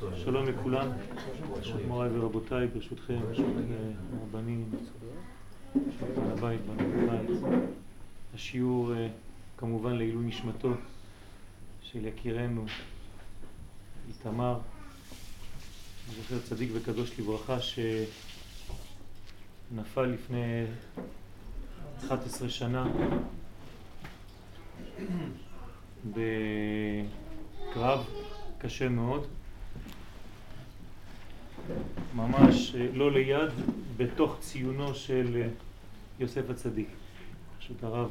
שלום לכולם, ברשות מוריי ורבותיי, ברשותכם, ברשות הרבנים, בעל הבית, הבית. השיעור אה, כמובן לעילוי נשמתו של יקירנו איתמר, זוכר צדיק וקדוש לברכה, שנפל לפני 11 שנה בקרב קשה מאוד, ממש אה, לא ליד, בתוך ציונו של אה, יוסף הצדיק, פשוט הרב.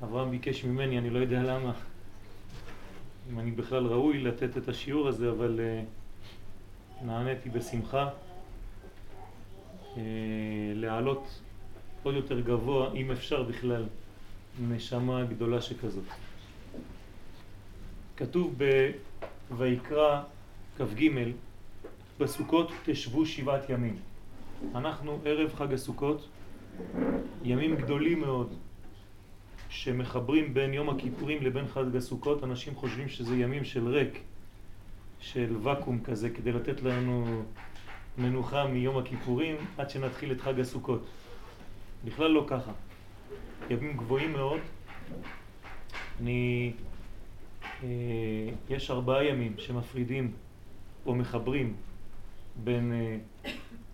ואברהם ביקש ממני, אני לא יודע למה, אם אני בכלל ראוי לתת את השיעור הזה, אבל אה, נעניתי בשמחה להעלות עוד יותר גבוה, אם אפשר בכלל, נשמה גדולה שכזאת. כתוב בויקרא כ"ג, בסוכות תשבו שבעת ימים. אנחנו ערב חג הסוכות, ימים גדולים מאוד שמחברים בין יום הכיפורים לבין חג הסוכות. אנשים חושבים שזה ימים של ריק, של וקום כזה, כדי לתת לנו מנוחה מיום הכיפורים עד שנתחיל את חג הסוכות. בכלל לא ככה. ימים גבוהים מאוד. אני יש ארבעה ימים שמפרידים או מחברים בין אה,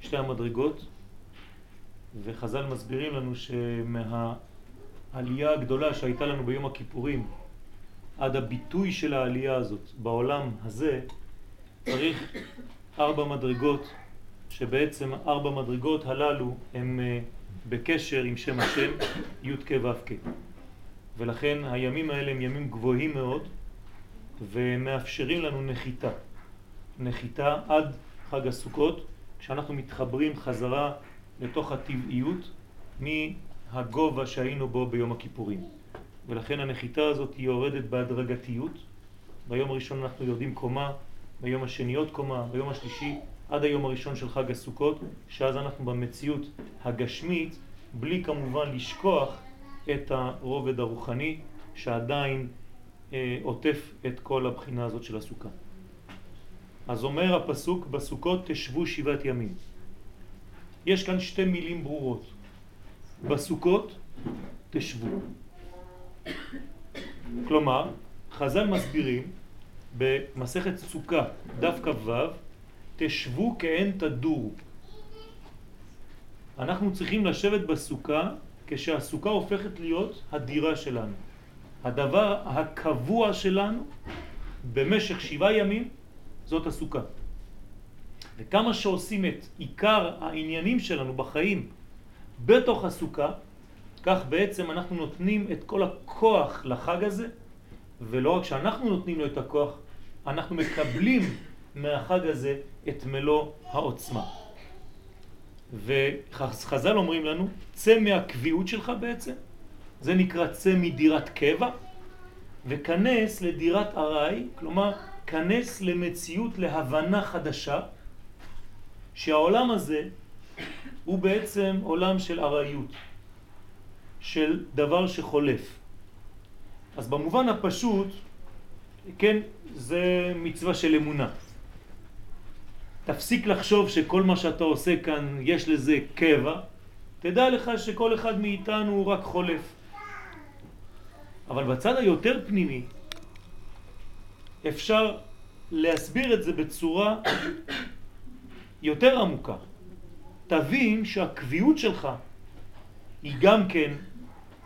שתי המדרגות וחז"ל מסבירים לנו שמהעלייה הגדולה שהייתה לנו ביום הכיפורים עד הביטוי של העלייה הזאת בעולם הזה צריך ארבע מדרגות שבעצם ארבע מדרגות הללו הם אה, בקשר עם שם השם י' כ' ו' כ' ולכן הימים האלה הם ימים גבוהים מאוד ומאפשרים לנו נחיתה. נחיתה עד חג הסוכות, כשאנחנו מתחברים חזרה לתוך הטבעיות מהגובה שהיינו בו ביום הכיפורים. ולכן הנחיתה הזאת היא יורדת בהדרגתיות. ביום הראשון אנחנו יורדים קומה, ביום השני עוד קומה, ביום השלישי עד היום הראשון של חג הסוכות, שאז אנחנו במציאות הגשמית, בלי כמובן לשכוח את הרובד הרוחני שעדיין עוטף את כל הבחינה הזאת של הסוכה. אז אומר הפסוק, בסוכות תשבו שבעת ימים. יש כאן שתי מילים ברורות. בסוכות תשבו. כלומר, חז"ל מסבירים במסכת סוכה, דף כ"ו, תשבו כעין תדורו. אנחנו צריכים לשבת בסוכה כשהסוכה הופכת להיות הדירה שלנו. הדבר הקבוע שלנו במשך שבעה ימים זאת הסוכה. וכמה שעושים את עיקר העניינים שלנו בחיים בתוך הסוכה, כך בעצם אנחנו נותנים את כל הכוח לחג הזה, ולא רק שאנחנו נותנים לו את הכוח, אנחנו מקבלים מהחג הזה את מלוא העוצמה. וחז"ל אומרים לנו, צא מהקביעות שלך בעצם, זה נקרא צא מדירת קבע וכנס לדירת ארעי, כלומר כנס למציאות, להבנה חדשה, שהעולם הזה הוא בעצם עולם של ארעיות, של דבר שחולף. אז במובן הפשוט, כן, זה מצווה של אמונה. תפסיק לחשוב שכל מה שאתה עושה כאן יש לזה קבע, תדע לך שכל אחד מאיתנו הוא רק חולף. אבל בצד היותר פנימי אפשר להסביר את זה בצורה יותר עמוקה. תבין שהקביעות שלך היא גם כן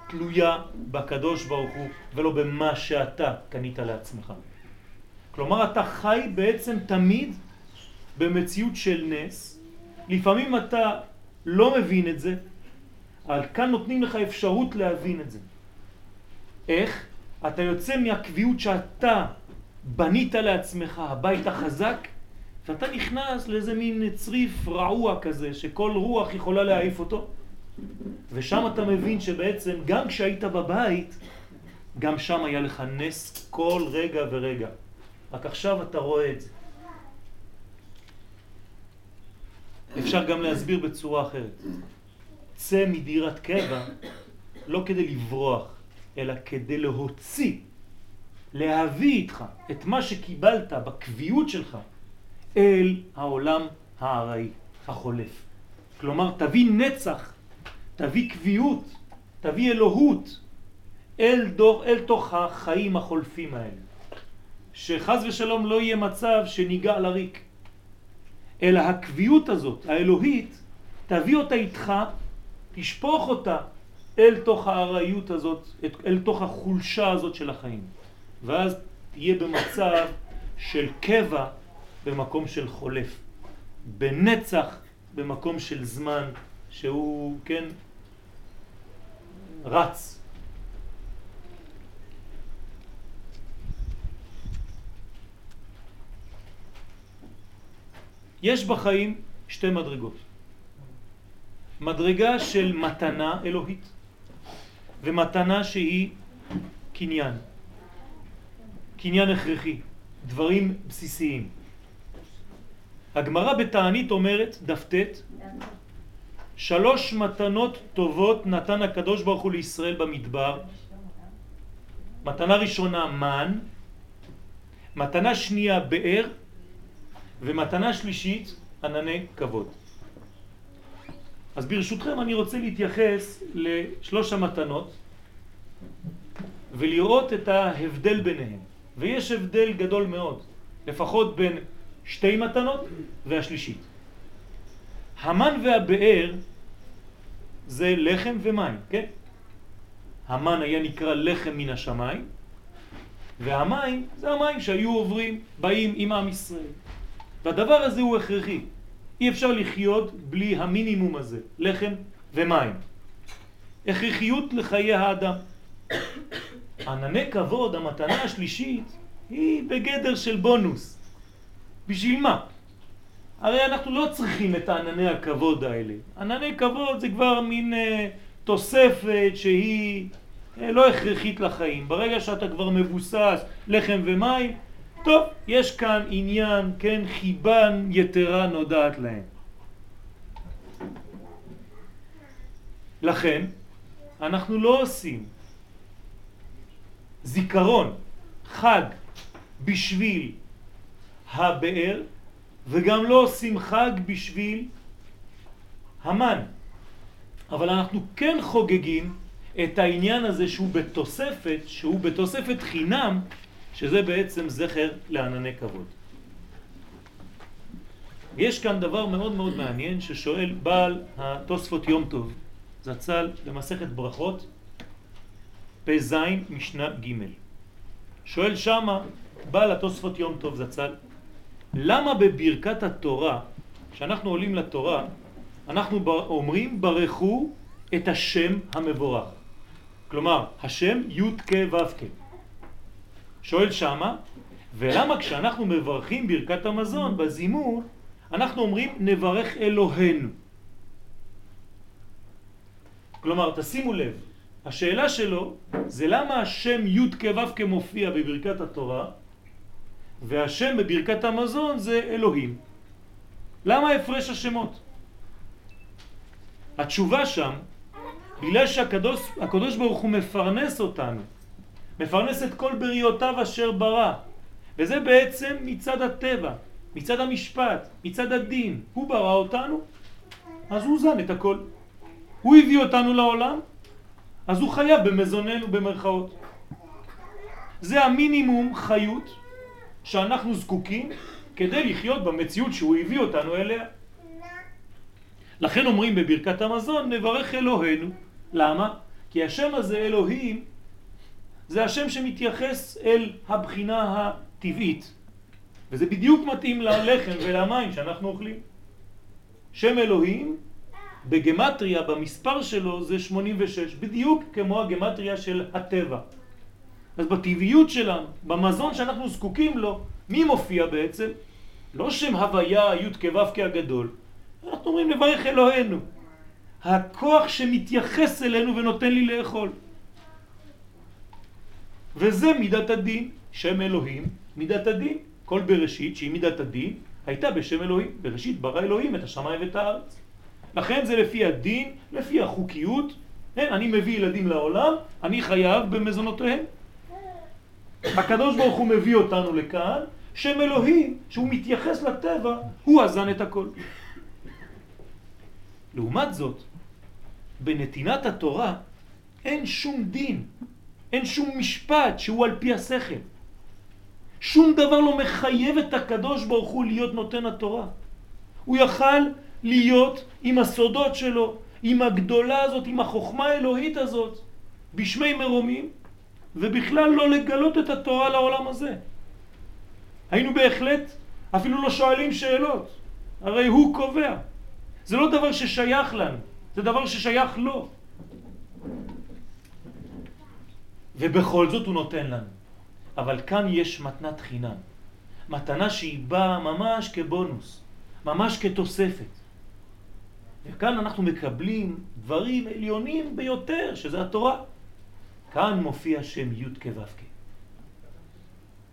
תלויה בקדוש ברוך הוא ולא במה שאתה קנית לעצמך. כלומר אתה חי בעצם תמיד במציאות של נס, לפעמים אתה לא מבין את זה, אבל כאן נותנים לך אפשרות להבין את זה. איך? אתה יוצא מהקביעות שאתה בנית לעצמך, הבית החזק, ואתה נכנס לאיזה מין צריף רעוע כזה, שכל רוח יכולה להעיף אותו. ושם אתה מבין שבעצם גם כשהיית בבית, גם שם היה לך נס כל רגע ורגע. רק עכשיו אתה רואה את זה. אפשר גם להסביר בצורה אחרת. צא מדירת קבע לא כדי לברוח, אלא כדי להוציא להביא איתך את מה שקיבלת בקביעות שלך אל העולם הארעי, החולף. כלומר, תביא נצח, תביא קביעות, תביא אלוהות אל, דור, אל תוך החיים החולפים האלה. שחז ושלום לא יהיה מצב שניגע לריק, אלא הקביעות הזאת, האלוהית, תביא אותה איתך, תשפוך אותה אל תוך הארעיות הזאת, אל תוך החולשה הזאת של החיים. ואז תהיה במצב של קבע במקום של חולף, בנצח במקום של זמן שהוא, כן, רץ. יש בחיים שתי מדרגות. מדרגה של מתנה אלוהית ומתנה שהיא קניין. קניין הכרחי, דברים בסיסיים. הגמרא בתענית אומרת, דף ט', שלוש מתנות טובות נתן הקדוש ברוך הוא לישראל במדבר. מתנה ראשונה מן, מתנה שנייה באר, ומתנה שלישית ענני כבוד. אז ברשותכם אני רוצה להתייחס לשלוש המתנות ולראות את ההבדל ביניהם. ויש הבדל גדול מאוד, לפחות בין שתי מתנות והשלישית. המן והבאר זה לחם ומים, כן? המן היה נקרא לחם מן השמיים, והמים זה המים שהיו עוברים, באים עם עם ישראל. והדבר הזה הוא הכרחי. אי אפשר לחיות בלי המינימום הזה, לחם ומים. הכרחיות לחיי האדם. ענני כבוד, המתנה השלישית, היא בגדר של בונוס. בשביל מה? הרי אנחנו לא צריכים את הענני הכבוד האלה. ענני כבוד זה כבר מין אה, תוספת שהיא אה, לא הכרחית לחיים. ברגע שאתה כבר מבוסס לחם ומים, טוב, יש כאן עניין, כן, חיבן יתרה נודעת להם. לכן, אנחנו לא עושים זיכרון, חג, בשביל הבאר, וגם לא עושים חג בשביל המן. אבל אנחנו כן חוגגים את העניין הזה שהוא בתוספת, שהוא בתוספת חינם, שזה בעצם זכר לענני כבוד. יש כאן דבר מאוד מאוד מעניין ששואל בעל התוספות יום טוב, זצ"ל במסכת ברכות, פ"ז משנה ג' שואל שמה בעל התוספות יום טוב זצ"ל, למה בברכת התורה, כשאנחנו עולים לתורה, אנחנו אומרים ברכו את השם המבורך. כלומר, השם י' כ' ו' כ'. שואל שמה, ולמה כשאנחנו מברכים ברכת המזון בזימור, אנחנו אומרים נברך אלוהינו. כלומר, תשימו לב, השאלה שלו זה למה השם י' כו' כמופיע בברכת התורה והשם בברכת המזון זה אלוהים. למה הפרש השמות? התשובה שם, בגלל שהקדוש ברוך הוא מפרנס אותנו, מפרנס את כל בריאותיו אשר ברא, וזה בעצם מצד הטבע, מצד המשפט, מצד הדין. הוא ברא אותנו, אז הוא זן את הכל. הוא הביא אותנו לעולם, אז הוא חייב במזוננו במרכאות. זה המינימום חיות שאנחנו זקוקים כדי לחיות במציאות שהוא הביא אותנו אליה. לכן אומרים בברכת המזון נברך אלוהינו. למה? כי השם הזה אלוהים זה השם שמתייחס אל הבחינה הטבעית וזה בדיוק מתאים ללחם ולמים שאנחנו אוכלים. שם אלוהים בגמטריה, במספר שלו, זה 86, בדיוק כמו הגמטריה של הטבע. אז בטבעיות שלנו, במזון שאנחנו זקוקים לו, מי מופיע בעצם? לא שם הוויה י' כו' כהגדול. אנחנו אומרים לברך אלוהינו. הכוח שמתייחס אלינו ונותן לי לאכול. וזה מידת הדין, שם אלוהים, מידת הדין. כל בראשית, שהיא מידת הדין, הייתה בשם אלוהים. בראשית ברא אלוהים את השמיים ואת הארץ. לכן זה לפי הדין, לפי החוקיות. כן, אני מביא ילדים לעולם, אני חייב במזונותיהם. הקדוש ברוך הוא מביא אותנו לכאן, שם אלוהים, שהוא מתייחס לטבע, הוא אזן את הכל. לעומת זאת, בנתינת התורה אין שום דין, אין שום משפט שהוא על פי השכל. שום דבר לא מחייב את הקדוש ברוך הוא להיות נותן התורה. הוא יכל להיות עם הסודות שלו, עם הגדולה הזאת, עם החוכמה האלוהית הזאת, בשמי מרומים, ובכלל לא לגלות את התורה לעולם הזה. היינו בהחלט אפילו לא שואלים שאלות, הרי הוא קובע. זה לא דבר ששייך לנו, זה דבר ששייך לו. ובכל זאת הוא נותן לנו. אבל כאן יש מתנת חינם. מתנה שהיא באה ממש כבונוס, ממש כתוספת. וכאן אנחנו מקבלים דברים עליונים ביותר, שזה התורה. כאן מופיע שם י' כו' כ'.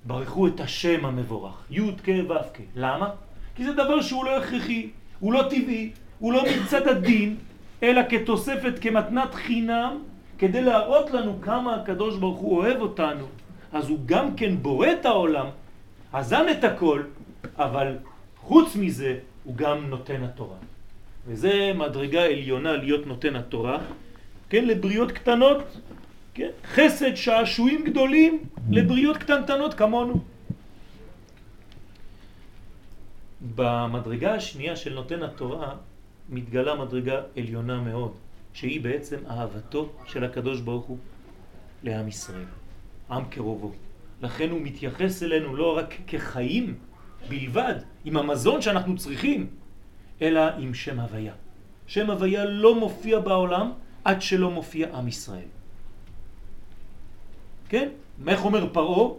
ברכו את השם המבורך, י' כו' כ'. למה? כי זה דבר שהוא לא הכרחי, הוא לא טבעי, הוא לא מצד הדין, אלא כתוספת, כמתנת חינם, כדי להראות לנו כמה הקדוש ברוך הוא אוהב אותנו. אז הוא גם כן בורא את העולם, אזן את הכל, אבל חוץ מזה הוא גם נותן התורה. וזה מדרגה עליונה להיות נותן התורה, כן, לבריות קטנות, כן, חסד שעשועים גדולים לבריות קטנטנות כמונו. במדרגה השנייה של נותן התורה מתגלה מדרגה עליונה מאוד, שהיא בעצם אהבתו של הקדוש ברוך הוא לעם ישראל, עם קרובו. לכן הוא מתייחס אלינו לא רק כחיים בלבד, עם המזון שאנחנו צריכים, אלא עם שם הוויה. שם הוויה לא מופיע בעולם עד שלא מופיע עם ישראל. כן? איך אומר פרעה?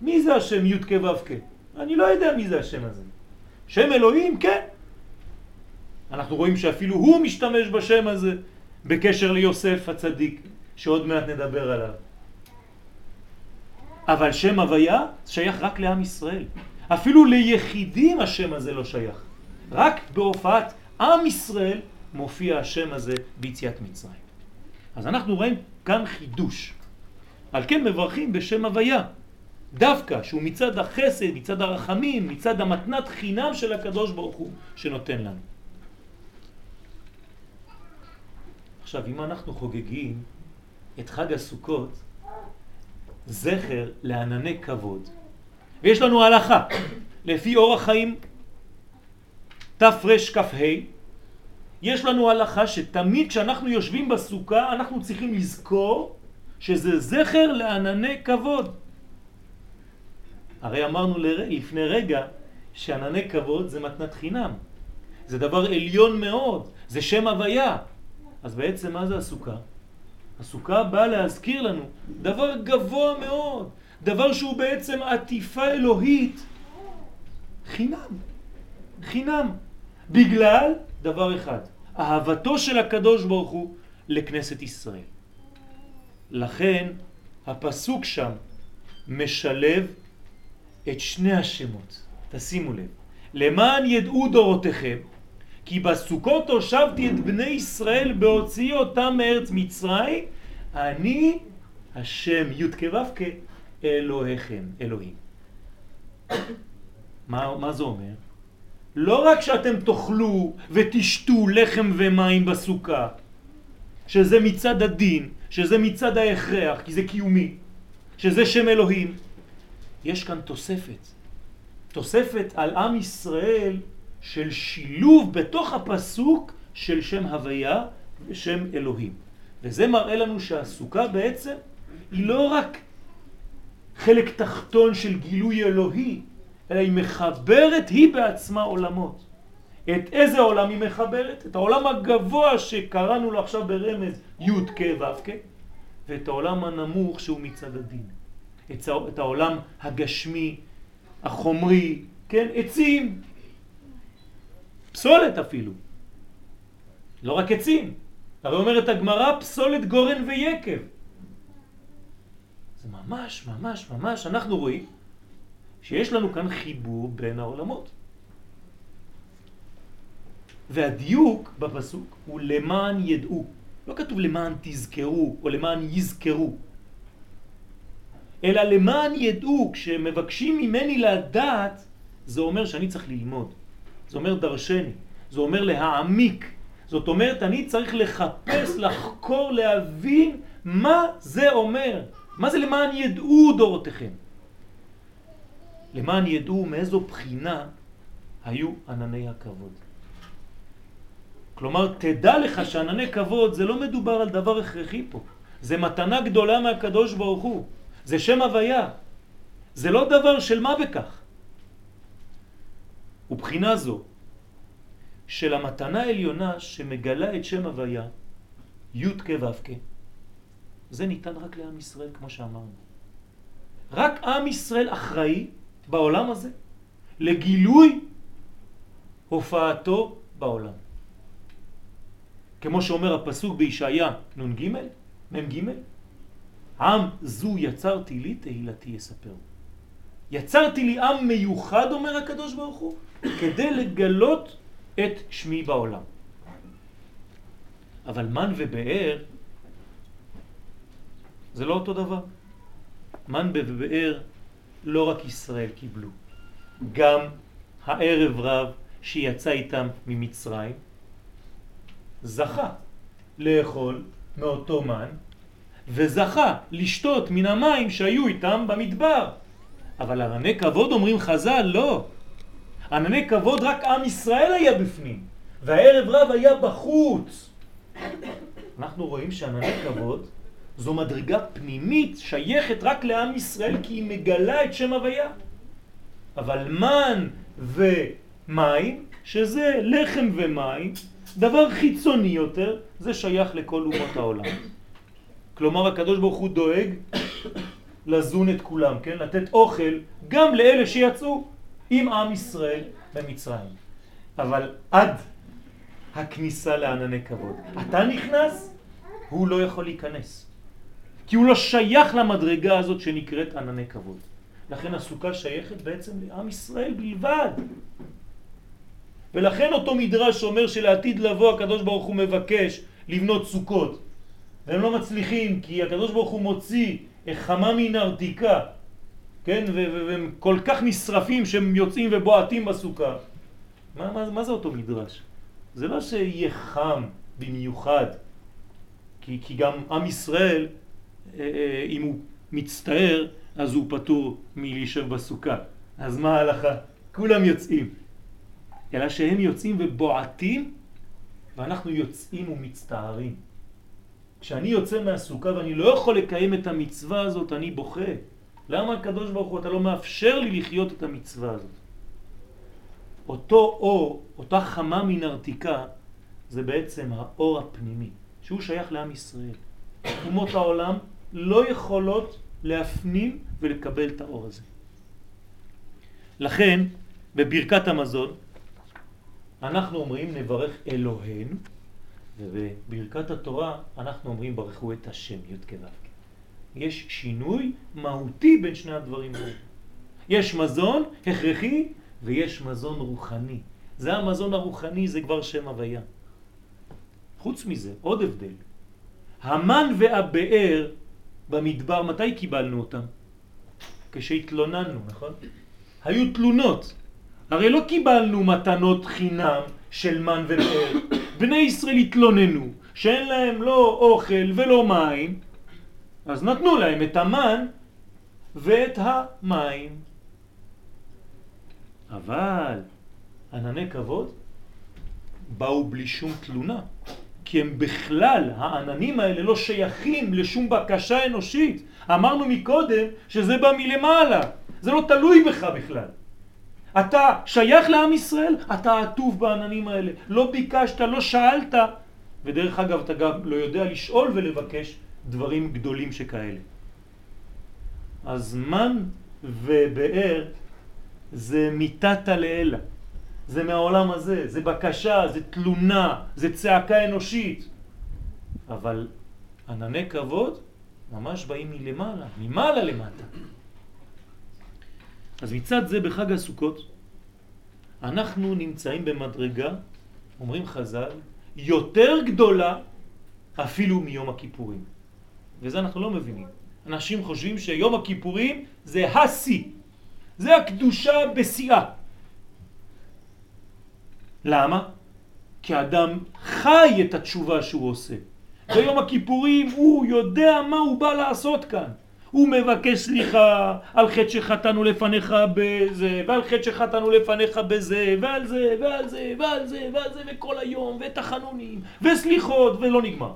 מי זה השם י' כ' ו' כ'? אני לא יודע מי זה השם הזה. שם אלוהים, כן. אנחנו רואים שאפילו הוא משתמש בשם הזה בקשר ליוסף הצדיק, שעוד מעט נדבר עליו. אבל שם הוויה שייך רק לעם ישראל. אפילו ליחידים השם הזה לא שייך. רק בהופעת עם ישראל מופיע השם הזה ביציאת מצרים. אז אנחנו רואים כאן חידוש. על כן מברכים בשם הוויה. דווקא שהוא מצד החסד, מצד הרחמים, מצד המתנת חינם של הקדוש ברוך הוא שנותן לנו. עכשיו, אם אנחנו חוגגים את חג הסוכות, זכר לענני כבוד, ויש לנו הלכה, לפי אורח חיים תרכ"ה, יש לנו הלכה שתמיד כשאנחנו יושבים בסוכה אנחנו צריכים לזכור שזה זכר לענני כבוד. הרי אמרנו לפני רגע שענני כבוד זה מתנת חינם. זה דבר עליון מאוד, זה שם הוויה. אז בעצם מה זה הסוכה? הסוכה באה להזכיר לנו דבר גבוה מאוד, דבר שהוא בעצם עטיפה אלוהית חינם, חינם, בגלל דבר אחד, אהבתו של הקדוש ברוך הוא לכנסת ישראל. לכן הפסוק שם משלב את שני השמות. תשימו לב. למען ידעו דורותיכם כי בסוכות הושבתי את בני ישראל בהוציאי אותם מארץ מצרים אני השם י' כו' כאלוהיכם, אלוהים. מה, מה זה אומר? לא רק שאתם תאכלו ותשתו לחם ומים בסוכה, שזה מצד הדין, שזה מצד ההכרח, כי זה קיומי, שזה שם אלוהים, יש כאן תוספת. תוספת על עם ישראל של שילוב בתוך הפסוק של שם הוויה ושם אלוהים. וזה מראה לנו שהסוכה בעצם היא לא רק חלק תחתון של גילוי אלוהי, אלא היא מחברת היא בעצמה עולמות. את איזה עולם היא מחברת? את העולם הגבוה שקראנו לו עכשיו ברמז י' כ' ו' כ', ואת העולם הנמוך שהוא מצד הדין. את העולם הגשמי, החומרי, כן? עצים, פסולת אפילו. לא רק עצים. הרי אומרת הגמרא פסולת גורן ויקב. זה ממש ממש ממש, אנחנו רואים שיש לנו כאן חיבור בין העולמות. והדיוק בפסוק הוא למען ידעו. לא כתוב למען תזכרו או למען יזכרו. אלא למען ידעו, כשמבקשים ממני לדעת, זה אומר שאני צריך ללמוד. זה אומר דרשני, זה אומר להעמיק. זאת אומרת, אני צריך לחפש, לחקור, להבין מה זה אומר. מה זה למען ידעו דורותיכם? למען ידעו מאיזו בחינה היו ענני הכבוד. כלומר, תדע לך שענני כבוד זה לא מדובר על דבר הכרחי פה. זה מתנה גדולה מהקדוש ברוך הוא. זה שם הוויה. זה לא דבר של מה בכך. ובחינה זו של המתנה העליונה שמגלה את שם הוויה, י' כ' ו' כ', זה ניתן רק לעם ישראל, כמו שאמרנו. רק עם ישראל אחראי בעולם הזה לגילוי הופעתו בעולם. כמו שאומר הפסוק בישעיה נ"ג, מ"ג, עם זו יצרתי לי תהילתי יספר. יצרתי לי עם מיוחד, אומר הקדוש ברוך הוא, כדי לגלות את שמי בעולם. אבל מן ובאר זה לא אותו דבר. מן ובאר לא רק ישראל קיבלו, גם הערב רב שיצא איתם ממצרים זכה לאכול מאותו מן וזכה לשתות מן המים שהיו איתם במדבר. אבל ענני כבוד אומרים חז"ל, לא. ענני כבוד רק עם ישראל היה בפנים, והערב רב היה בחוץ. אנחנו רואים שענני כבוד זו מדרגה פנימית שייכת רק לעם ישראל כי היא מגלה את שם הוויה. אבל מן ומים, שזה לחם ומים, דבר חיצוני יותר, זה שייך לכל אומות העולם. כלומר הקדוש ברוך הוא דואג לזון את כולם, כן? לתת אוכל גם לאלה שיצאו עם עם ישראל במצרים. אבל עד הכניסה לענני כבוד. אתה נכנס, הוא לא יכול להיכנס. כי הוא לא שייך למדרגה הזאת שנקראת ענני כבוד. לכן הסוכה שייכת בעצם לעם ישראל בלבד. ולכן אותו מדרש אומר שלעתיד לבוא הקדוש ברוך הוא מבקש לבנות סוכות והם לא מצליחים כי הקדוש ברוך הוא מוציא חמה מן ארתיקה כן? והם כל כך נשרפים שהם יוצאים ובועטים בסוכה מה, מה, מה זה אותו מדרש? זה לא שיהיה חם במיוחד כי, כי גם עם ישראל אה, אה, אם הוא מצטער אז הוא פטור מלהישב בסוכה אז מה ההלכה? כולם יוצאים אלא שהם יוצאים ובועטים ואנחנו יוצאים ומצטערים. כשאני יוצא מהסוכה ואני לא יכול לקיים את המצווה הזאת, אני בוכה. למה הקדוש ברוך הוא אתה לא מאפשר לי לחיות את המצווה הזאת? אותו אור, אותה חמה מן ארתיקה, זה בעצם האור הפנימי, שהוא שייך לעם ישראל. אומות העולם לא יכולות להפנים ולקבל את האור הזה. לכן, בברכת המזון, אנחנו אומרים נברך אלוהינו, ובברכת התורה אנחנו אומרים ברכו את השם י' כו' יש שינוי מהותי בין שני הדברים האלה. יש מזון הכרחי ויש מזון רוחני. זה המזון הרוחני, זה כבר שם הוויה. חוץ מזה, עוד הבדל. המן והבאר במדבר, מתי קיבלנו אותם? כשהתלוננו, נכון? היו תלונות. הרי לא קיבלנו מתנות חינם של מן ובאר. בני ישראל התלוננו שאין להם לא אוכל ולא מים, אז נתנו להם את המן ואת המים. אבל ענני כבוד באו בלי שום תלונה, כי הם בכלל, העננים האלה לא שייכים לשום בקשה אנושית. אמרנו מקודם שזה בא מלמעלה, זה לא תלוי בך בכלל. אתה שייך לעם ישראל, אתה עטוף בעננים האלה. לא ביקשת, לא שאלת, ודרך אגב אתה גם לא יודע לשאול ולבקש דברים גדולים שכאלה. אז מן ובאר זה מיטת לאלה, זה מהעולם הזה, זה בקשה, זה תלונה, זה צעקה אנושית. אבל ענני כבוד ממש באים מלמעלה, ממעלה למטה. אז מצד זה בחג הסוכות אנחנו נמצאים במדרגה, אומרים חז"ל, יותר גדולה אפילו מיום הכיפורים. וזה אנחנו לא מבינים. אנשים חושבים שיום הכיפורים זה השיא, זה הקדושה בשיאה. למה? כי האדם חי את התשובה שהוא עושה. ביום הכיפורים הוא יודע מה הוא בא לעשות כאן. הוא מבקש סליחה על חטא שחטאנו לפניך בזה, ועל חטא שחטאנו לפניך בזה, ועל זה, ועל זה, ועל זה, ועל זה, וכל היום, ותחנונים, וסליחות, ולא נגמר.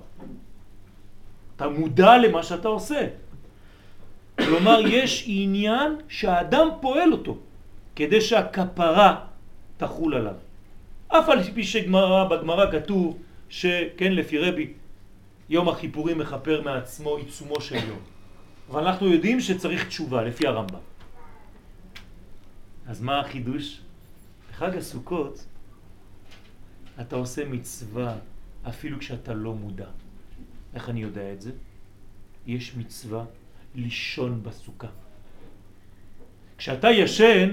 אתה מודע למה שאתה עושה. כלומר, יש עניין שהאדם פועל אותו, כדי שהכפרה תחול עליו. אף על פי שגמרא, בגמרא כתוב שכן, לפי רבי, יום הכיפורים מכפר מעצמו עיצומו של יום. אבל אנחנו יודעים שצריך תשובה, לפי הרמב"ם. אז מה החידוש? בחג הסוכות אתה עושה מצווה אפילו כשאתה לא מודע. איך אני יודע את זה? יש מצווה לישון בסוכה. כשאתה ישן,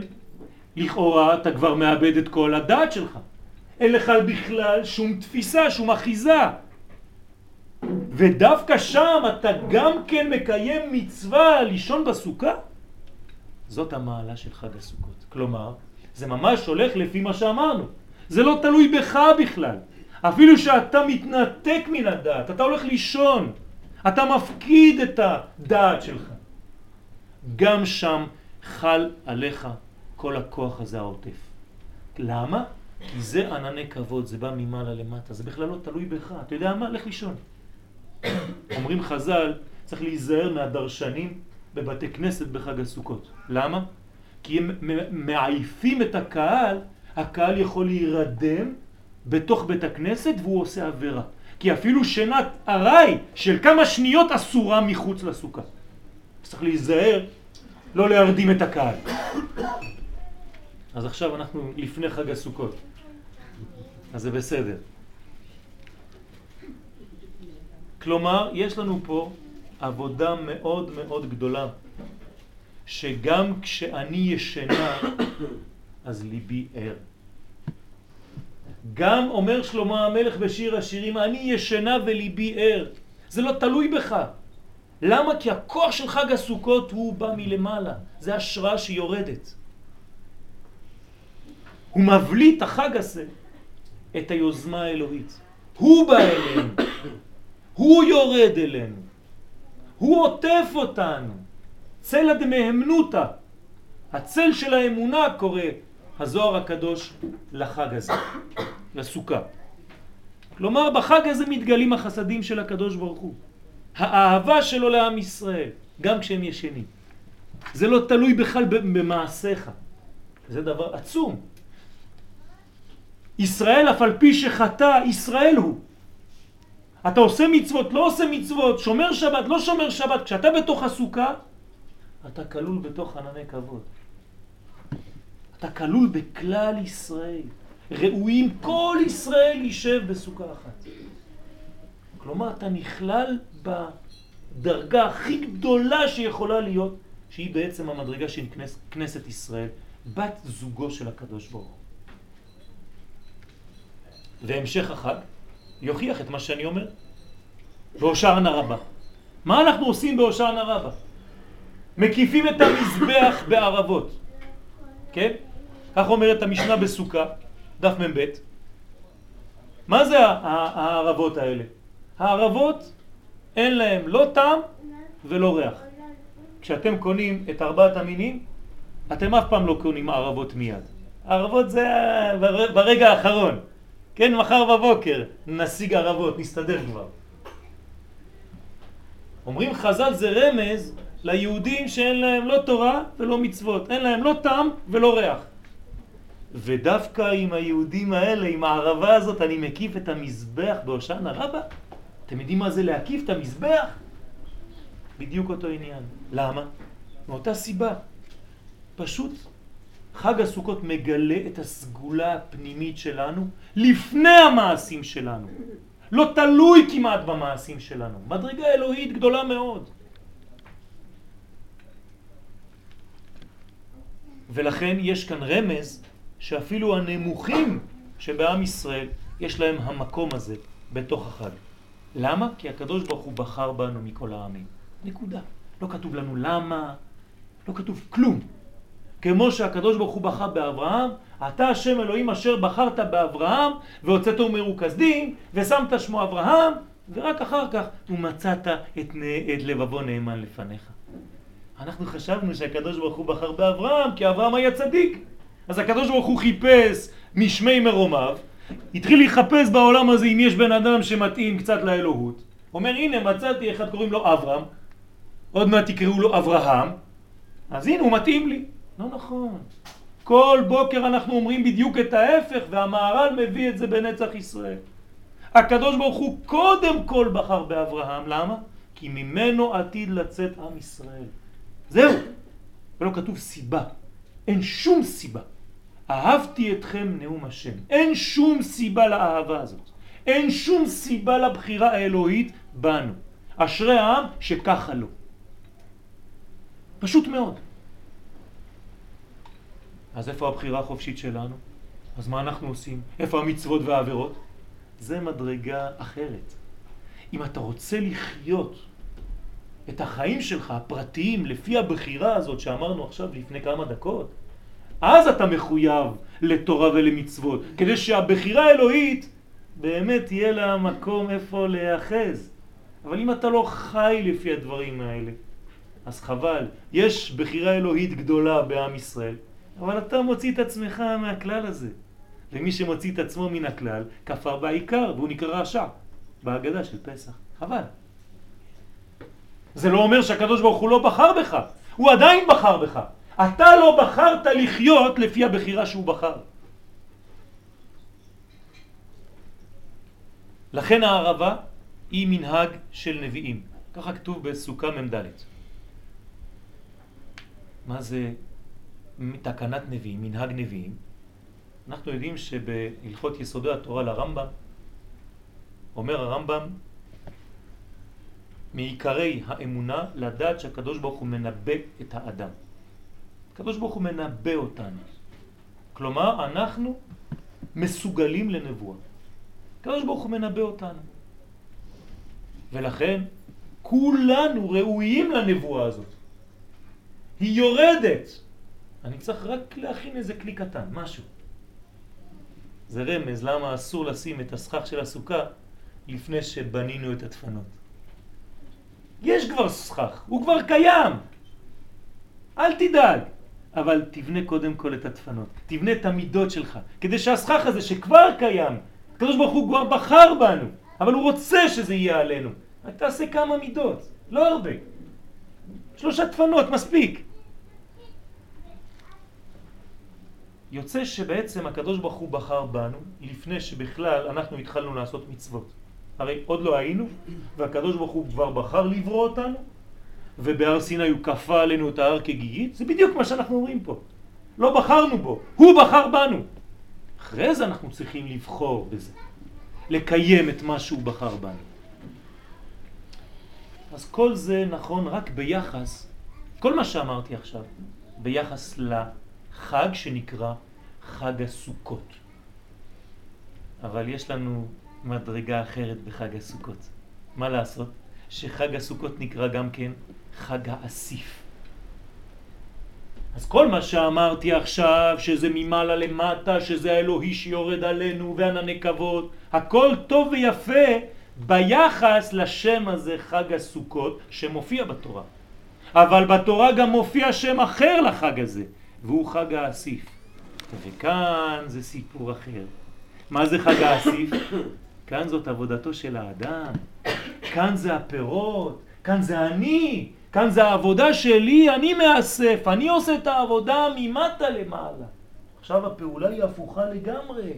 לכאורה אתה כבר מאבד את כל הדעת שלך. אין לך בכלל שום תפיסה, שום אחיזה. ודווקא שם אתה גם כן מקיים מצווה לישון בסוכה? זאת המעלה של חג הסוכות. כלומר, זה ממש הולך לפי מה שאמרנו. זה לא תלוי בך בכלל. אפילו שאתה מתנתק מן הדעת, אתה הולך לישון, אתה מפקיד את הדעת שלך. גם שם חל עליך כל הכוח הזה העוטף. למה? כי זה ענני כבוד, זה בא ממעלה למטה, זה בכלל לא תלוי בך. אתה יודע מה? לך לישון. אומרים חז"ל, צריך להיזהר מהדרשנים בבתי כנסת בחג הסוכות. למה? כי הם מעייפים את הקהל, הקהל יכול להירדם בתוך בית הכנסת והוא עושה עבירה. כי אפילו שנת ארעי של כמה שניות אסורה מחוץ לסוכה. צריך להיזהר לא להרדים את הקהל. אז עכשיו אנחנו לפני חג הסוכות. אז זה בסדר. כלומר, יש לנו פה עבודה מאוד מאוד גדולה, שגם כשאני ישנה, אז ליבי ער. גם אומר שלמה המלך בשיר השירים, אני ישנה וליבי ער. זה לא תלוי בך. למה? כי הכוח של חג הסוכות הוא בא מלמעלה. זה השראה שיורדת. הוא מבליט החג הזה את היוזמה האלוהית. הוא בא אלינו. הוא יורד אלינו. הוא עוטף אותנו. צלע דמהמנותא. הצל של האמונה קורא הזוהר הקדוש לחג הזה, לסוכה. כלומר, בחג הזה מתגלים החסדים של הקדוש ברוך הוא. האהבה שלו לעם ישראל, גם כשהם ישנים. זה לא תלוי בכלל במעשיך. זה דבר עצום. ישראל אף על פי שחטא, ישראל הוא. אתה עושה מצוות, לא עושה מצוות, שומר שבת, לא שומר שבת. כשאתה בתוך הסוכה, אתה כלול בתוך ענני כבוד. אתה כלול בכלל ישראל. ראויים כל ישראל יישב בסוכה אחת. כלומר, אתה נכלל בדרגה הכי גדולה שיכולה להיות, שהיא בעצם המדרגה של כנס, כנסת ישראל, בת זוגו של הקדוש ברוך הוא. והמשך החג יוכיח את מה שאני אומר. בהושענא רבה. מה אנחנו עושים בהושענא רבה? מקיפים את המזבח בערבות. כן? כך אומרת המשנה בסוכה, דף מ"ב. מה זה הערבות האלה? הערבות אין להם לא טעם ולא ריח. כשאתם קונים את ארבעת המינים, אתם אף פעם לא קונים ערבות מיד. ערבות זה ברגע האחרון. כן, מחר בבוקר נשיג ערבות, נסתדר כבר. אומרים חז"ל זה רמז ליהודים שאין להם לא תורה ולא מצוות, אין להם לא טעם ולא ריח. ודווקא עם היהודים האלה, עם הערבה הזאת, אני מקיף את המזבח בהושענא רבה. אתם יודעים מה זה להקיף את המזבח? בדיוק אותו עניין. למה? מאותה סיבה. פשוט חג הסוכות מגלה את הסגולה הפנימית שלנו לפני המעשים שלנו. לא תלוי כמעט במעשים שלנו. מדרגה אלוהית גדולה מאוד. ולכן יש כאן רמז שאפילו הנמוכים שבעם ישראל יש להם המקום הזה בתוך החג. למה? כי הקדוש ברוך הוא בחר בנו מכל העמים. נקודה. לא כתוב לנו למה, לא כתוב כלום. כמו שהקדוש ברוך הוא בחר באברהם, אתה השם אלוהים אשר בחרת באברהם והוצאתו מרוכזדים ושמת שמו אברהם ורק אחר כך ומצאת את, את לבבו נאמן לפניך. אנחנו חשבנו שהקדוש ברוך הוא בחר באברהם כי אברהם היה צדיק. אז הקדוש ברוך הוא חיפש משמי מרומיו, התחיל לחפש בעולם הזה אם יש בן אדם שמתאים קצת לאלוהות. אומר הנה מצאתי אחד קוראים לו אברהם, עוד מעט תקראו לו אברהם, אז הנה הוא מתאים לי. לא נכון. כל בוקר אנחנו אומרים בדיוק את ההפך והמהר"ל מביא את זה בנצח ישראל. הקדוש ברוך הוא קודם כל בחר באברהם, למה? כי ממנו עתיד לצאת עם ישראל. זהו. ולא כתוב סיבה. אין שום סיבה. אהבתי אתכם נאום השם. אין שום סיבה לאהבה הזאת. אין שום סיבה לבחירה האלוהית בנו. אשרי העם שככה לא. פשוט מאוד. אז איפה הבחירה החופשית שלנו? אז מה אנחנו עושים? איפה המצוות והעבירות? זה מדרגה אחרת. אם אתה רוצה לחיות את החיים שלך הפרטיים לפי הבחירה הזאת שאמרנו עכשיו לפני כמה דקות, אז אתה מחויב לתורה ולמצוות, כדי שהבחירה האלוהית באמת יהיה לה מקום איפה להיאחז. אבל אם אתה לא חי לפי הדברים האלה, אז חבל. יש בחירה אלוהית גדולה בעם ישראל, אבל אתה מוציא את עצמך מהכלל הזה. ומי שמוציא את עצמו מן הכלל, כפר בעיקר, והוא נקרא רשע, בהגדה של פסח. חבל. זה לא אומר שהקדוש ברוך הוא לא בחר בך, הוא עדיין בחר בך. אתה לא בחרת לחיות לפי הבחירה שהוא בחר. לכן הערבה היא מנהג של נביאים. ככה כתוב בסוכה מ"ד. מה זה תקנת נביאים, מנהג נביאים? אנחנו יודעים שבהלכות יסודי התורה לרמב"ם, אומר הרמב"ם, מעיקרי האמונה לדעת שהקדוש ברוך הוא מנבא את האדם. הקדוש ברוך הוא מנבא אותנו. כלומר, אנחנו מסוגלים לנבואה. הקדוש ברוך הוא מנבא אותנו. ולכן, כולנו ראויים לנבואה הזאת. היא יורדת. אני צריך רק להכין איזה כלי קטן, משהו. זה רמז למה אסור לשים את הסכך של הסוכה לפני שבנינו את הדפנות. יש כבר סכך, הוא כבר קיים. אל תדאג. אבל תבנה קודם כל את הדפנות, תבנה את המידות שלך, כדי שהסכך הזה שכבר קיים, הקדוש ברוך הוא כבר בחר בנו, אבל הוא רוצה שזה יהיה עלינו. רק תעשה כמה מידות, לא הרבה. שלושה דפנות, מספיק. יוצא שבעצם הקדוש ברוך הוא בחר בנו לפני שבכלל אנחנו התחלנו לעשות מצוות. הרי עוד לא היינו, והקדוש ברוך הוא כבר בחר לברוא אותנו, ובהר סיני הוא כפה עלינו את ההר כגיגית, זה בדיוק מה שאנחנו אומרים פה. לא בחרנו בו, הוא בחר בנו. אחרי זה אנחנו צריכים לבחור בזה, לקיים את מה שהוא בחר בנו. אז כל זה נכון רק ביחס, כל מה שאמרתי עכשיו, ביחס לחג שנקרא חג הסוכות. אבל יש לנו מדרגה אחרת בחג הסוכות. מה לעשות? שחג הסוכות נקרא גם כן חג האסיף. אז כל מה שאמרתי עכשיו, שזה ממעלה למטה, שזה האלוהי שיורד עלינו וענני כבוד, הכל טוב ויפה ביחס לשם הזה חג הסוכות שמופיע בתורה. אבל בתורה גם מופיע שם אחר לחג הזה, והוא חג האסיף. וכאן זה סיפור אחר. מה זה חג האסיף? כאן זאת עבודתו של האדם, כאן זה הפירות, כאן זה אני, כאן זה העבודה שלי, אני מאסף, אני עושה את העבודה ממטה למעלה. עכשיו הפעולה היא הפוכה לגמרי.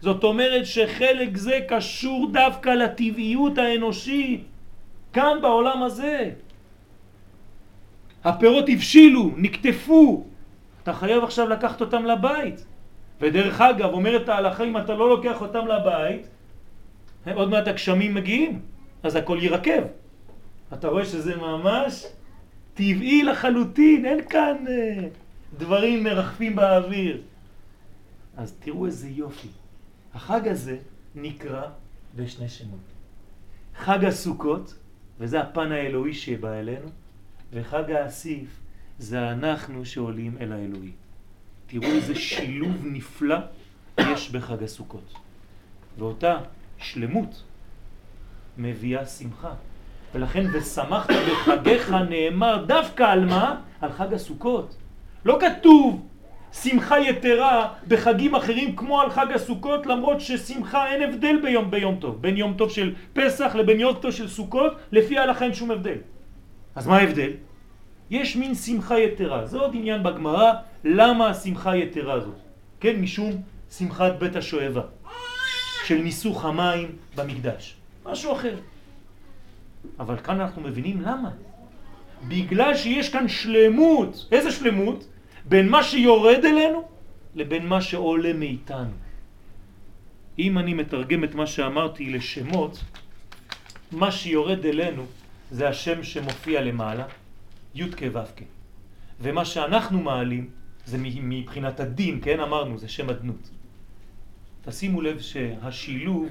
זאת אומרת שחלק זה קשור דווקא לטבעיות האנושית, כאן בעולם הזה. הפירות הבשילו, נקטפו, אתה חייב עכשיו לקחת אותם לבית. ודרך אגב, אומרת ההלכה, אם אתה לא לוקח אותם לבית, עוד מעט הגשמים מגיעים, אז הכל יירקב. אתה רואה שזה ממש טבעי לחלוטין, אין כאן אה, דברים מרחפים באוויר. אז תראו איזה יופי. החג הזה נקרא בשני שמות. חג הסוכות, וזה הפן האלוהי שבא אלינו, וחג האסיף זה אנחנו שעולים אל האלוהי. תראו איזה שילוב נפלא יש בחג הסוכות. ואותה שלמות מביאה שמחה. ולכן ושמחת בחגיך נאמר דווקא על מה? על חג הסוכות. לא כתוב שמחה יתרה בחגים אחרים כמו על חג הסוכות למרות ששמחה אין הבדל ביום ביום טוב בין יום טוב של פסח לבין יום טוב של סוכות לפי ההלכה אין שום הבדל אז מה ההבדל? יש מין שמחה יתרה. זה עוד עניין בגמרא למה השמחה יתרה הזאת? כן משום שמחת בית השואבה של ניסוך המים במקדש. משהו אחר. אבל כאן אנחנו מבינים למה. בגלל שיש כאן שלמות. איזה שלמות? בין מה שיורד אלינו לבין מה שעולה מאיתנו. אם אני מתרגם את מה שאמרתי לשמות, מה שיורד אלינו זה השם שמופיע למעלה, י' כו' כ'. ומה שאנחנו מעלים זה מבחינת הדין, כן אמרנו, זה שם אדנות. תשימו לב שהשילוב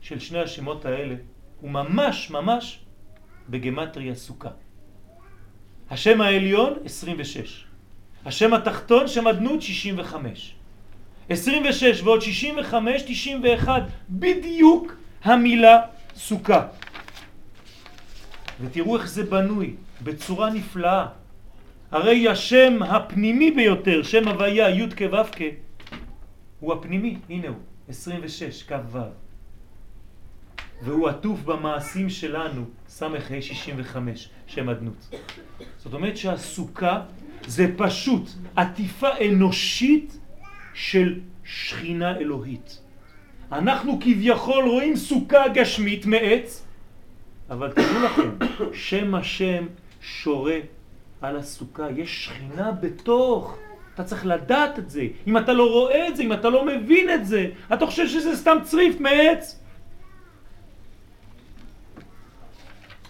של שני השמות האלה הוא ממש ממש בגמטריה סוכה. השם העליון 26, השם התחתון, שם אדנות 65. 26 ועוד 65, 91, בדיוק המילה סוכה. ותראו איך זה בנוי, בצורה נפלאה. הרי השם הפנימי ביותר, שם הוויה, י' כו' כ', הוא הפנימי, הנה הוא, 26, כ' ו'. והוא עטוף במעשים שלנו, ס"ה 65, שם אדנות. זאת אומרת שהסוכה זה פשוט עטיפה אנושית של שכינה אלוהית. אנחנו כביכול רואים סוכה גשמית מעץ, אבל תדעו לכם, שם השם שורה על הסוכה, יש שכינה בתוך. אתה צריך לדעת את זה. אם אתה לא רואה את זה, אם אתה לא מבין את זה, אתה חושב שזה סתם צריף מעץ.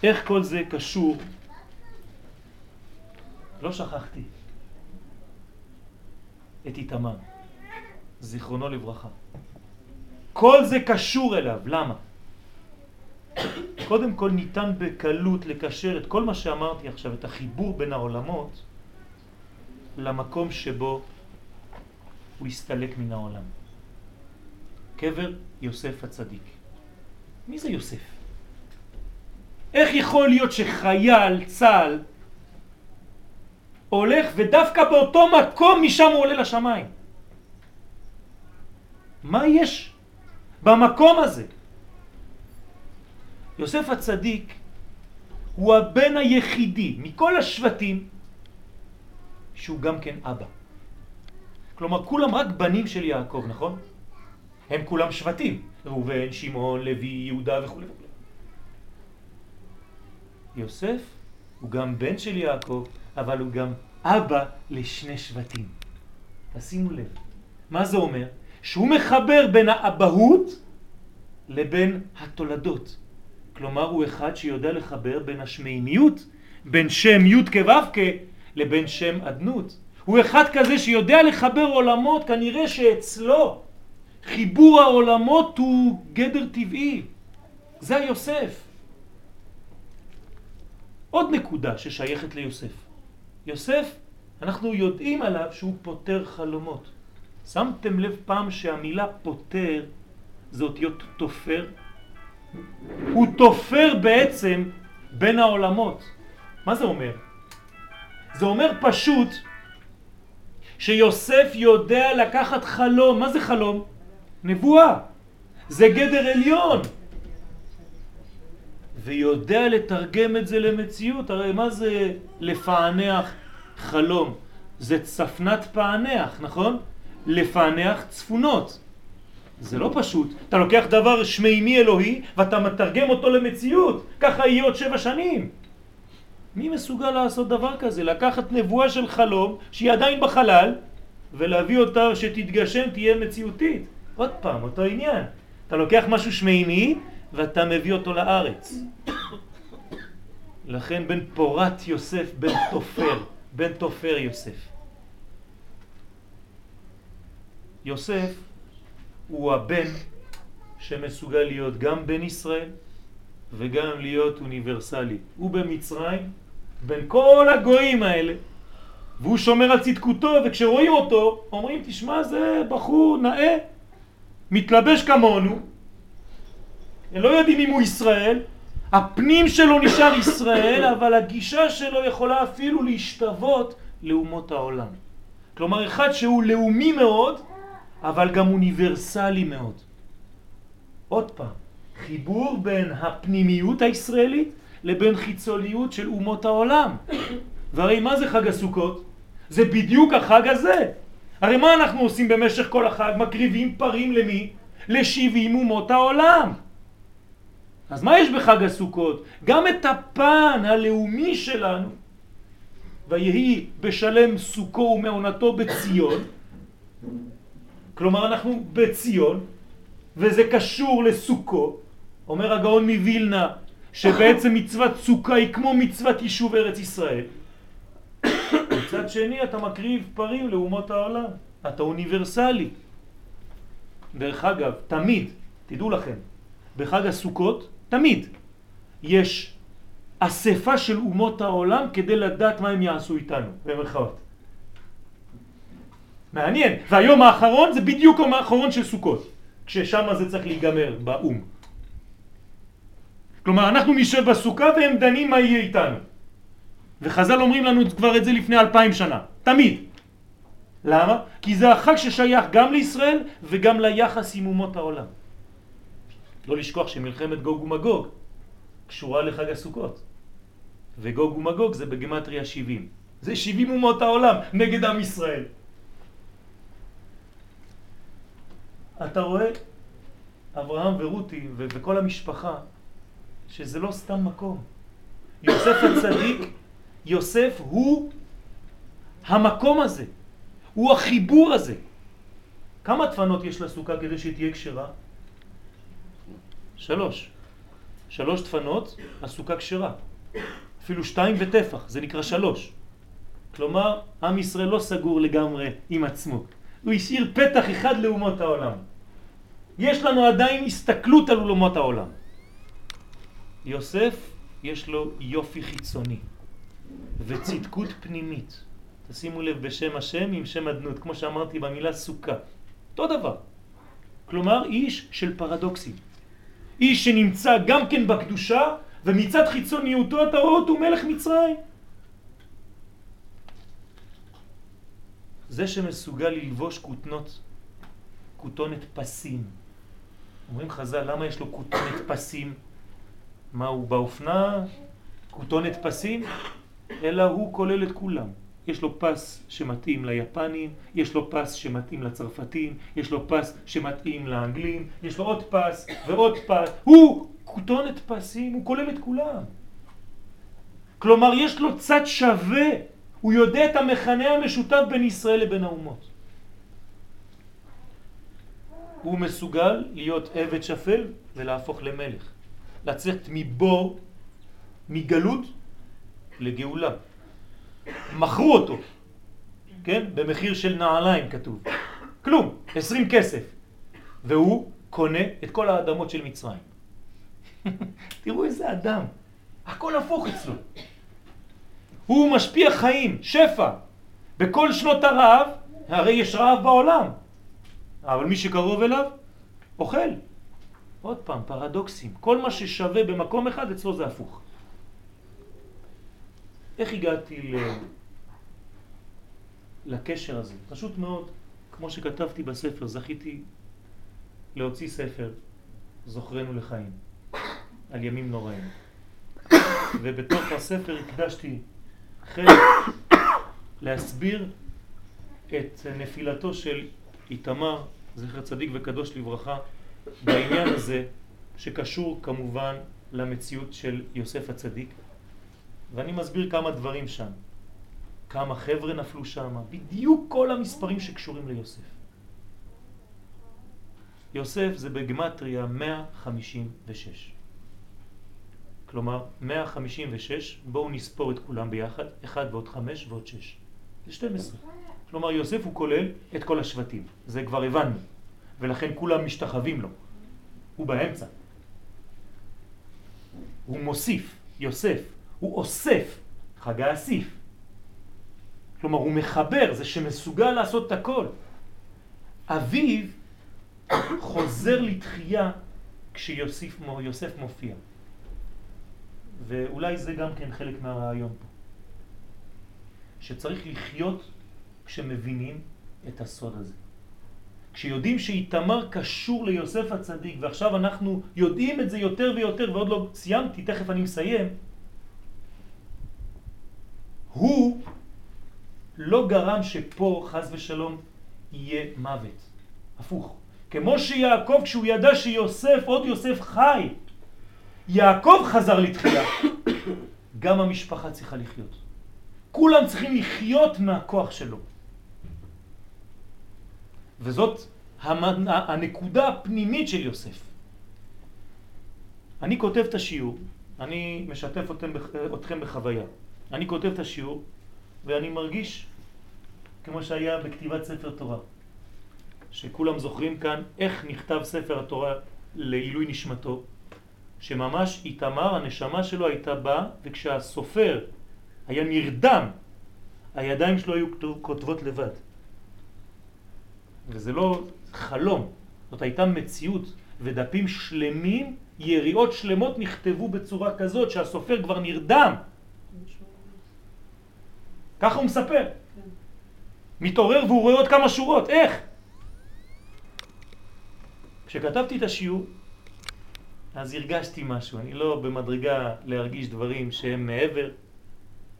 איך כל זה קשור לא שכחתי את איתמר, זיכרונו לברכה. כל זה קשור אליו, למה? קודם כל ניתן בקלות לקשר את כל מה שאמרתי עכשיו, את החיבור בין העולמות, למקום שבו הוא הסתלק מן העולם. קבר יוסף הצדיק. מי זה יוסף? איך יכול להיות שחייל צה"ל הולך ודווקא באותו מקום משם הוא עולה לשמיים. מה יש במקום הזה? יוסף הצדיק הוא הבן היחידי מכל השבטים שהוא גם כן אבא. כלומר, כולם רק בנים של יעקב, נכון? הם כולם שבטים, ראובן, שמעון, לוי, יהודה וכו'. יוסף הוא גם בן של יעקב, אבל הוא גם אבא לשני שבטים. תשימו לב. מה זה אומר? שהוא מחבר בין האבהות לבין התולדות. כלומר, הוא אחד שיודע לחבר בין השמימיות, בין שם י' כו' לבין שם אדנות. הוא אחד כזה שיודע לחבר עולמות, כנראה שאצלו חיבור העולמות הוא גדר טבעי. זה היוסף. עוד נקודה ששייכת ליוסף. יוסף, אנחנו יודעים עליו שהוא פותר חלומות. שמתם לב פעם שהמילה פותר זה אותיות תופר? הוא תופר בעצם בין העולמות. מה זה אומר? זה אומר פשוט שיוסף יודע לקחת חלום. מה זה חלום? נבואה. זה גדר עליון. ויודע לתרגם את זה למציאות. הרי מה זה לפענח חלום? זה צפנת פענח, נכון? לפענח צפונות. זה לא פשוט. אתה לוקח דבר שמימי אלוהי ואתה מתרגם אותו למציאות. ככה יהיה עוד שבע שנים. מי מסוגל לעשות דבר כזה? לקחת נבואה של חלום שהיא עדיין בחלל ולהביא אותה שתתגשם, תהיה מציאותית. עוד פעם, אותו עניין. אתה לוקח משהו שמימי ואתה מביא אותו לארץ. לכן בן פורת יוסף, בן תופר, בן תופר יוסף. יוסף הוא הבן שמסוגל להיות גם בן ישראל וגם להיות אוניברסלי. הוא במצרים בין כל הגויים האלה, והוא שומר על צדקותו, וכשרואים אותו, אומרים, תשמע, זה בחור נאה, מתלבש כמונו, הם לא יודעים אם הוא ישראל, הפנים שלו נשאר ישראל, אבל הגישה שלו יכולה אפילו להשתוות לאומות העולם. כלומר, אחד שהוא לאומי מאוד, אבל גם אוניברסלי מאוד. עוד פעם, חיבור בין הפנימיות הישראלית לבין חיצוניות של אומות העולם. והרי מה זה חג הסוכות? זה בדיוק החג הזה. הרי מה אנחנו עושים במשך כל החג? מקריבים פרים למי? לשבעים אומות העולם. אז מה יש בחג הסוכות? גם את הפן הלאומי שלנו, ויהי בשלם סוכו ומעונתו בציון, כלומר אנחנו בציון, וזה קשור לסוכו, אומר הגאון מווילנה, שבעצם מצוות סוכה היא כמו מצוות יישוב ארץ ישראל. מצד שני אתה מקריב פרים לאומות העולם, אתה אוניברסלי. דרך אגב, תמיד, תדעו לכם, בחג הסוכות, תמיד, יש אספה של אומות העולם כדי לדעת מה הם יעשו איתנו, במרכאות. מעניין, והיום האחרון זה בדיוק היום האחרון של סוכות, כששם זה צריך להיגמר, באום. כלומר, אנחנו נשב בסוכה והם דנים מה יהיה איתנו. וחז"ל אומרים לנו כבר את זה לפני אלפיים שנה, תמיד. למה? כי זה החג ששייך גם לישראל וגם ליחס עם אומות העולם. לא לשכוח שמלחמת גוג ומגוג קשורה לחג הסוכות. וגוג ומגוג זה בגמטריה 70. זה 70 אומות העולם נגד עם ישראל. אתה רואה אברהם ורותי וכל המשפחה שזה לא סתם מקום. יוסף הצדיק, יוסף הוא המקום הזה, הוא החיבור הזה. כמה דפנות יש לסוכה כדי שהיא תהיה כשרה? שלוש. שלוש דפנות, הסוכה כשרה. אפילו שתיים וטפח, זה נקרא שלוש. כלומר, עם ישראל לא סגור לגמרי עם עצמו. הוא השאיר פתח אחד לאומות העולם. יש לנו עדיין הסתכלות על אומות העולם. יוסף יש לו יופי חיצוני וצדקות פנימית. תשימו לב בשם השם עם שם אדנות, כמו שאמרתי במילה סוכה. אותו דבר. כלומר, איש של פרדוקסים. איש שנמצא גם כן בקדושה, ומצד חיצוניותו אתה רואה אותו מלך מצרים. זה שמסוגל ללבוש כותנות, כותונת פסים. אומרים חז"ל, למה יש לו כותונת פסים? מה הוא באופנה? כותונת פסים? אלא הוא כולל את כולם. יש לו פס שמתאים ליפנים, יש לו פס שמתאים לצרפתים, יש לו פס שמתאים לאנגלים, יש לו עוד פס ועוד פס. הוא כותונת פסים, הוא כולל את כולם. כלומר, יש לו צד שווה, הוא יודע את המכנה המשותף בין ישראל לבין האומות. הוא מסוגל להיות עבד שפל ולהפוך למלך. לצאת מבור, מגלות, לגאולה. מכרו אותו, כן? במחיר של נעליים כתוב. כלום, עשרים כסף. והוא קונה את כל האדמות של מצרים. תראו איזה אדם, הכל הפוך אצלו. הוא משפיע חיים, שפע. בכל שנות הרעב, הרי יש רעב בעולם. אבל מי שקרוב אליו, אוכל. עוד פעם, פרדוקסים. כל מה ששווה במקום אחד, אצלו זה הפוך. איך הגעתי ל... לקשר הזה? פשוט מאוד, כמו שכתבתי בספר, זכיתי להוציא ספר, זוכרנו לחיים, על ימים נוראים. ובתוך הספר הקדשתי חלק להסביר את נפילתו של איתמר, זכר צדיק וקדוש לברכה, בעניין הזה שקשור כמובן למציאות של יוסף הצדיק. ואני מסביר כמה דברים שם. כמה חבר'ה נפלו שם בדיוק כל המספרים שקשורים ליוסף. יוסף זה בגמטריה 156 כלומר 156 בואו נספור את כולם ביחד 1 ועוד 5 ועוד 6 זה 12 כלומר יוסף הוא כולל את כל השבטים זה כבר הבנו ולכן כולם משתחווים לו. הוא באמצע. הוא מוסיף, יוסף, הוא אוסף חג האסיף. כלומר, הוא מחבר, זה שמסוגל לעשות את הכל. אביו חוזר לתחייה כשיוסף מופיע. ואולי זה גם כן חלק מהרעיון פה. שצריך לחיות כשמבינים את הסוד הזה. כשיודעים שאיתמר קשור ליוסף הצדיק, ועכשיו אנחנו יודעים את זה יותר ויותר, ועוד לא סיימתי, תכף אני מסיים, הוא לא גרם שפה חז ושלום יהיה מוות. הפוך. כמו שיעקב כשהוא ידע שיוסף, עוד יוסף חי, יעקב חזר לתחילה. גם המשפחה צריכה לחיות. כולם צריכים לחיות מהכוח שלו. וזאת הנקודה הפנימית של יוסף. אני כותב את השיעור, אני משתף אתכם בחוויה. אני כותב את השיעור ואני מרגיש כמו שהיה בכתיבת ספר תורה. שכולם זוכרים כאן איך נכתב ספר התורה לעילוי נשמתו, שממש איתמר, הנשמה שלו הייתה באה, וכשהסופר היה נרדם, הידיים שלו היו כותבות לבד. וזה לא חלום, זאת הייתה מציאות, ודפים שלמים, יריעות שלמות נכתבו בצורה כזאת שהסופר כבר נרדם. ככה הוא מספר. מתעורר והוא רואה עוד כמה שורות, איך? כשכתבתי את השיעור, אז הרגשתי משהו, אני לא במדרגה להרגיש דברים שהם מעבר,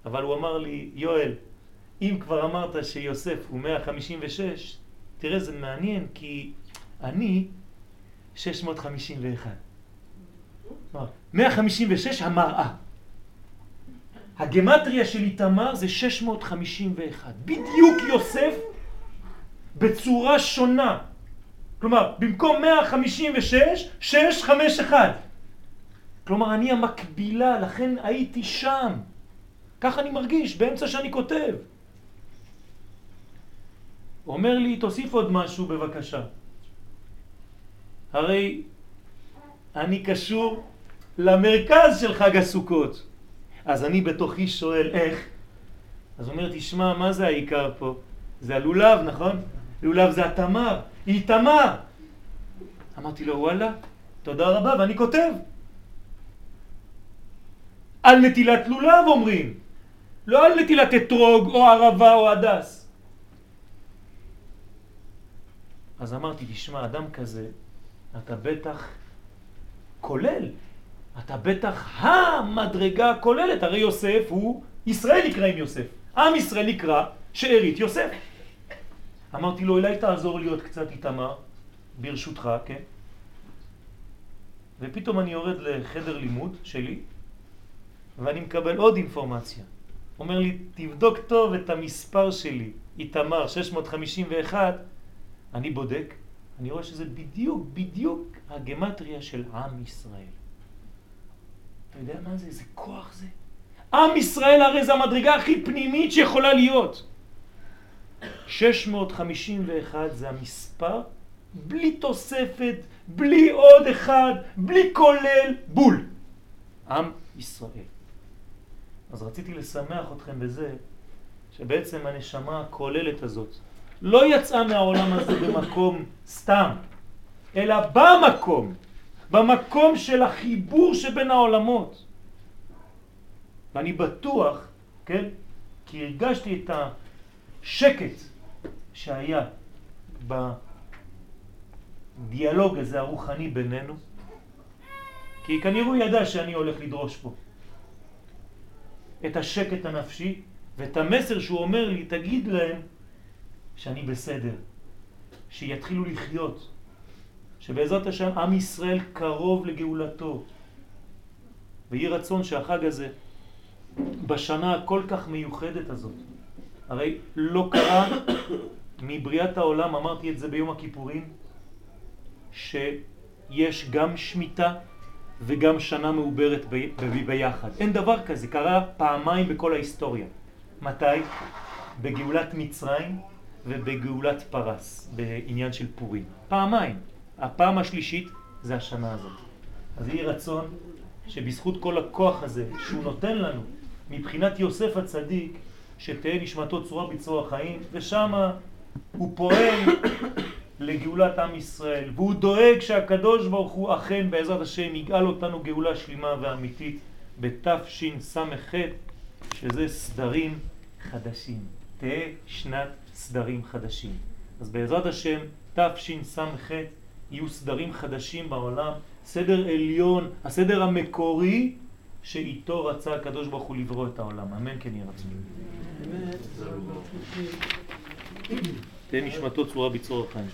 אבל הוא אמר לי, יואל, אם כבר אמרת שיוסף הוא 156, תראה זה מעניין כי אני 651. 156 המראה. הגמטריה של איתמר זה 651. בדיוק יוסף בצורה שונה. כלומר, במקום 156, 651. כלומר, אני המקבילה, לכן הייתי שם. כך אני מרגיש, באמצע שאני כותב. אומר לי, תוסיף עוד משהו בבקשה. הרי אני קשור למרכז של חג הסוכות. אז אני בתוכי שואל איך. אז אומר, תשמע, מה זה העיקר פה? זה הלולב, נכון? לולב זה התמר, היא תמר. אמרתי לו, וואלה, תודה רבה, ואני כותב. על נטילת לולב אומרים, לא על נטילת אתרוג או ערבה או הדס. אז אמרתי, תשמע, אדם כזה, אתה בטח כולל, אתה בטח המדרגה הכוללת, הרי יוסף הוא, ישראל נקרא עם יוסף, עם ישראל נקרא שארית יוסף. אמרתי לו, אולי תעזור עוד קצת איתמר, ברשותך, כן? ופתאום אני יורד לחדר לימוד שלי, ואני מקבל עוד אינפורמציה. אומר לי, תבדוק טוב את המספר שלי, איתמר 651, אני בודק, אני רואה שזה בדיוק, בדיוק הגמטריה של עם ישראל. אתה יודע מה זה? איזה כוח זה? עם ישראל הרי זה המדרגה הכי פנימית שיכולה להיות. 651 זה המספר, בלי תוספת, בלי עוד אחד, בלי כולל, בול. עם ישראל. אז רציתי לשמח אתכם בזה שבעצם הנשמה הכוללת הזאת לא יצאה מהעולם הזה במקום סתם, אלא במקום, במקום של החיבור שבין העולמות. ואני בטוח, כן, כי הרגשתי את השקט שהיה בדיאלוג הזה הרוחני בינינו, כי כנראה הוא ידע שאני הולך לדרוש פה את השקט הנפשי ואת המסר שהוא אומר לי, תגיד להם שאני בסדר, שיתחילו לחיות, שבעזרת השם עם ישראל קרוב לגאולתו. ויהי רצון שהחג הזה, בשנה הכל כך מיוחדת הזאת, הרי לא קרה מבריאת העולם, אמרתי את זה ביום הכיפורים, שיש גם שמיטה וגם שנה מעוברת ב, ב, ביחד. אין דבר כזה, קרה פעמיים בכל ההיסטוריה. מתי? בגאולת מצרים ובגאולת פרס, בעניין של פורים. פעמיים. הפעם השלישית זה השנה הזאת. אז יהי רצון שבזכות כל הכוח הזה שהוא נותן לנו, מבחינת יוסף הצדיק, שתהא נשמתו צורה בצרור החיים, ושם הוא פועל לגאולת עם ישראל, והוא דואג שהקדוש ברוך הוא אכן בעזרת השם יגאל אותנו גאולה שלמה ואמיתית בתשס"ח, שזה סדרים חדשים. תהא שנת סדרים חדשים. אז בעזרת השם תשס"ח יהיו סדרים חדשים בעולם, סדר עליון, הסדר המקורי שאיתו רצה הקדוש ברוך הוא לברוא את העולם. אמן כן יהיה רצון. תהיה נשמתו צורה בצרור החיים.